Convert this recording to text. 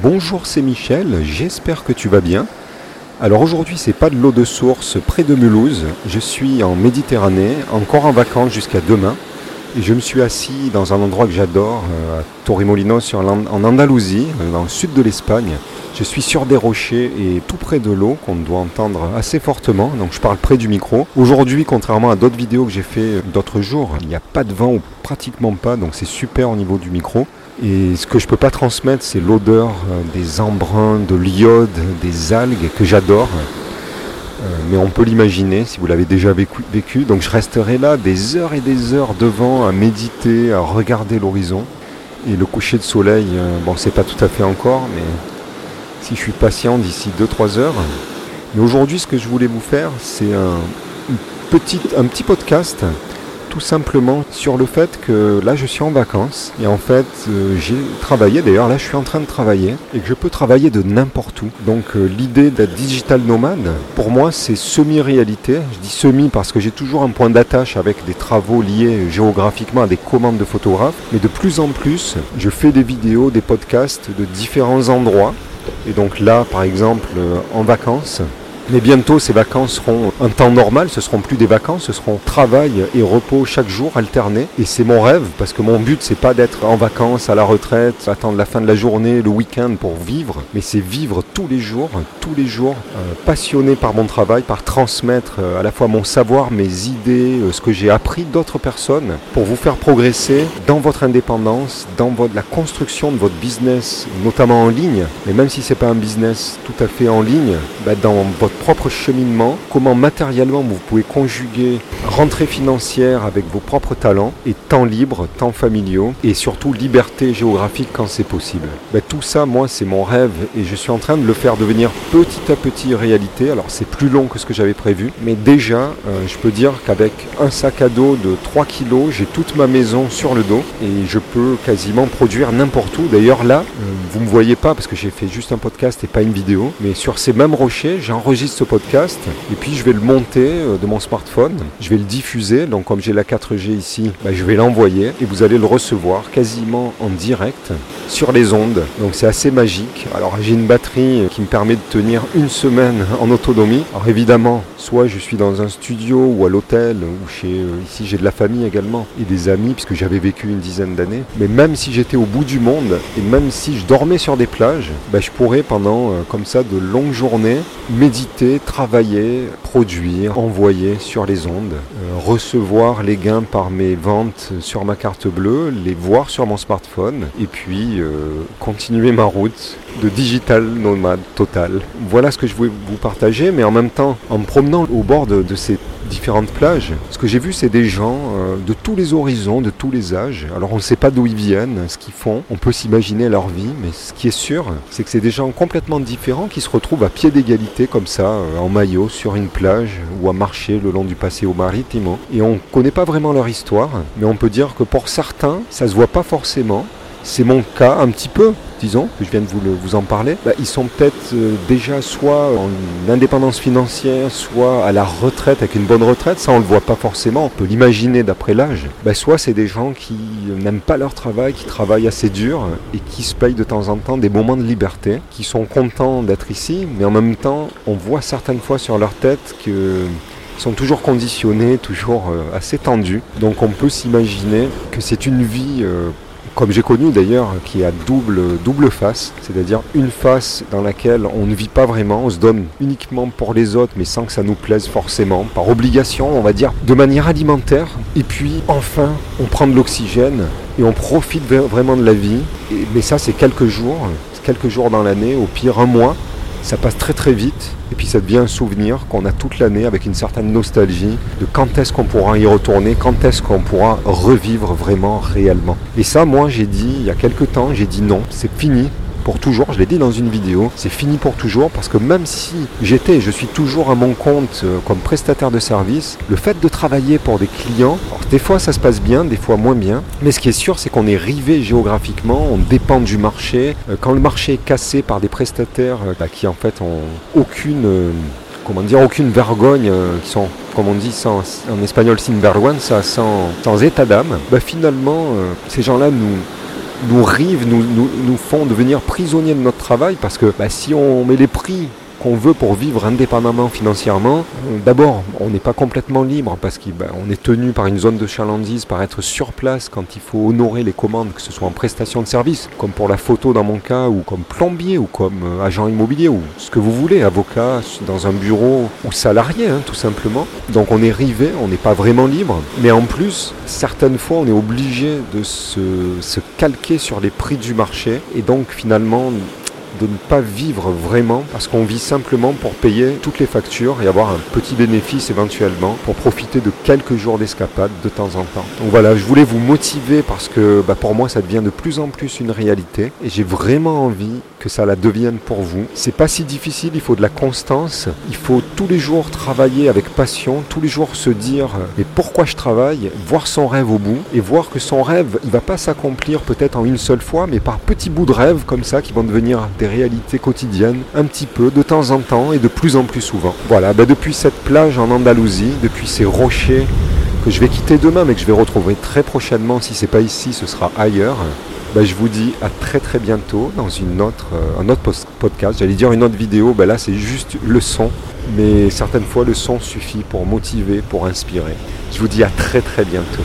Bonjour, c'est Michel, j'espère que tu vas bien. Alors aujourd'hui, c'est pas de l'eau de source près de Mulhouse, je suis en Méditerranée, encore en vacances jusqu'à demain. Et je me suis assis dans un endroit que j'adore, euh, à Torremolinos en Andalousie, euh, dans le sud de l'Espagne. Je suis sur des rochers et tout près de l'eau qu'on doit entendre assez fortement, donc je parle près du micro. Aujourd'hui, contrairement à d'autres vidéos que j'ai fait d'autres jours, il n'y a pas de vent ou pratiquement pas, donc c'est super au niveau du micro. Et ce que je ne peux pas transmettre, c'est l'odeur euh, des embruns, de l'iode, des algues que j'adore. Euh, mais on peut l'imaginer si vous l'avez déjà vécu, Donc je resterai là des heures et des heures devant à méditer, à regarder l'horizon. Et le coucher de soleil, euh, bon c'est pas tout à fait encore, mais si je suis patient d'ici 2-3 heures. Mais aujourd'hui ce que je voulais vous faire, c'est un, un petit podcast tout simplement sur le fait que là je suis en vacances et en fait euh, j'ai travaillé, d'ailleurs là je suis en train de travailler et que je peux travailler de n'importe où. Donc euh, l'idée d'être digital nomade, pour moi c'est semi-réalité. Je dis semi parce que j'ai toujours un point d'attache avec des travaux liés géographiquement à des commandes de photographes, mais de plus en plus je fais des vidéos, des podcasts de différents endroits. Et donc là par exemple euh, en vacances, mais bientôt, ces vacances seront un temps normal, ce seront plus des vacances, ce seront travail et repos chaque jour alterné. Et c'est mon rêve, parce que mon but, c'est pas d'être en vacances, à la retraite, attendre la fin de la journée, le week-end pour vivre, mais c'est vivre tous les jours, tous les jours, euh, passionné par mon travail, par transmettre euh, à la fois mon savoir, mes idées, euh, ce que j'ai appris d'autres personnes, pour vous faire progresser dans votre indépendance, dans la construction de votre business, notamment en ligne. Mais même si c'est pas un business tout à fait en ligne, bah, dans votre propre cheminement, comment matériellement vous pouvez conjuguer rentrée financière avec vos propres talents et temps libre, temps familiaux et surtout liberté géographique quand c'est possible. Ben, tout ça, moi, c'est mon rêve et je suis en train de le faire devenir petit à petit réalité. Alors c'est plus long que ce que j'avais prévu, mais déjà, euh, je peux dire qu'avec un sac à dos de 3 kg, j'ai toute ma maison sur le dos et je peux quasiment produire n'importe où. D'ailleurs là, euh, vous me voyez pas parce que j'ai fait juste un podcast et pas une vidéo, mais sur ces mêmes rochers, j'ai ce podcast et puis je vais le monter euh, de mon smartphone, je vais le diffuser, donc comme j'ai la 4G ici, bah, je vais l'envoyer et vous allez le recevoir quasiment en direct sur les ondes. Donc c'est assez magique. Alors j'ai une batterie qui me permet de tenir une semaine en autonomie. Alors évidemment, soit je suis dans un studio ou à l'hôtel ou chez euh, ici j'ai de la famille également et des amis puisque j'avais vécu une dizaine d'années. Mais même si j'étais au bout du monde et même si je dormais sur des plages, bah, je pourrais pendant euh, comme ça de longues journées méditer travailler, produire, envoyer sur les ondes, euh, recevoir les gains par mes ventes sur ma carte bleue, les voir sur mon smartphone et puis euh, continuer ma route de digital nomade total. Voilà ce que je voulais vous partager, mais en même temps, en me promenant au bord de, ces différentes plages. Ce que j'ai vu, c'est des gens euh, de tous les horizons, de tous les âges. Alors on ne sait pas d'où ils viennent, ce qu'ils font. On peut s'imaginer leur vie, mais ce qui est sûr, c'est que c'est des gens complètement différents qui se retrouvent à pied d'égalité comme ça, euh, en maillot, sur une plage ou à marcher le long du Paseo Maritimo. Et on ne connaît pas vraiment leur histoire, mais on peut dire que pour certains, ça se voit pas forcément. C'est mon cas un petit peu, disons, que je viens de vous, en parler. Bah, ils sont peut-être euh, déjà soit en indépendance financière, soit à la retraite, avec une bonne retraite. Ça, on ne le voit pas forcément. On peut l'imaginer d'après l'âge. Bah, soit c'est des gens qui n'aiment pas leur travail, qui travaillent assez dur et qui se payent de temps en temps des moments de liberté, qui sont contents d'être ici, mais en même temps, on voit certaines fois sur leur tête que sont toujours conditionnés, toujours euh, assez tendus. Donc on peut s'imaginer que c'est une vie euh, comme j'ai connu d'ailleurs, qui a double, double face, c'est-à-dire une face dans laquelle on ne vit pas vraiment, on se donne uniquement pour les autres, mais sans que ça nous plaise forcément, par obligation, on va dire, de manière alimentaire. Et puis enfin, on prend de l'oxygène et on profite vraiment de la vie. mais ça, c'est quelques jours, quelques jours dans l'année, au pire un mois. Ça passe très très vite et puis ça devient un souvenir qu'on a toute l'année avec une certaine nostalgie de quand est-ce qu'on pourra y retourner, quand est-ce qu'on pourra revivre vraiment réellement. Et ça, moi j'ai dit il y a quelques temps, j'ai dit non, c'est fini, pour toujours, je l'ai dit dans une vidéo, c'est fini pour toujours parce que même si j'étais je suis toujours à mon compte euh, comme prestataire de service, le fait de travailler pour des clients, des fois ça se passe bien, des fois moins bien, mais ce qui est sûr c'est qu'on est rivé géographiquement, on dépend du marché. Euh, quand le marché est cassé par des prestataires euh, bah, qui en fait ont aucune comment dire, aucune vergogne, qui sont, comme on dit en espagnol, sin vergüenza, sans, sans état d'âme, bah finalement, ces gens-là nous, nous rivent, nous, nous, font devenir prisonniers de notre travail parce que bah, si on met les prix qu'on veut pour vivre indépendamment financièrement, d'abord, on n'est pas complètement libre parce qu'on ben, est tenu par une zone de chalandise, par être sur place quand il faut honorer les commandes, que ce soit en prestation de service, comme pour la photo dans mon cas, ou comme plombier, ou comme euh, agent immobilier, ou ce que vous voulez, avocat dans un bureau, ou salarié, hein, tout simplement. Donc on est rivé, on n'est pas vraiment libre, mais en plus, certaines fois, on est obligé de se, se calquer sur les prix du marché, et donc finalement de ne pas vivre vraiment parce qu'on vit simplement pour payer toutes les factures et avoir un petit bénéfice éventuellement pour profiter de quelques jours d'escapade de temps en temps. Donc voilà, je voulais vous motiver parce que bah, pour moi ça devient de plus en plus une réalité et j'ai vraiment envie que ça la devienne pour vous. C'est pas si difficile, il faut de la constance, il faut tous les jours travailler avec passion, tous les jours se dire mais pourquoi je travaille, voir son rêve au bout et voir que son rêve, il va pas s'accomplir peut-être en une seule fois mais par petits bouts de rêve comme ça qui vont devenir réalités quotidiennes un petit peu de temps en temps et de plus en plus souvent. Voilà, ben depuis cette plage en Andalousie, depuis ces rochers que je vais quitter demain mais que je vais retrouver très prochainement si c'est pas ici, ce sera ailleurs. Bah, je vous dis à très très bientôt dans une autre, euh, un autre podcast. J'allais dire une autre vidéo, bah, là c'est juste le son. Mais certaines fois le son suffit pour motiver, pour inspirer. Je vous dis à très très bientôt.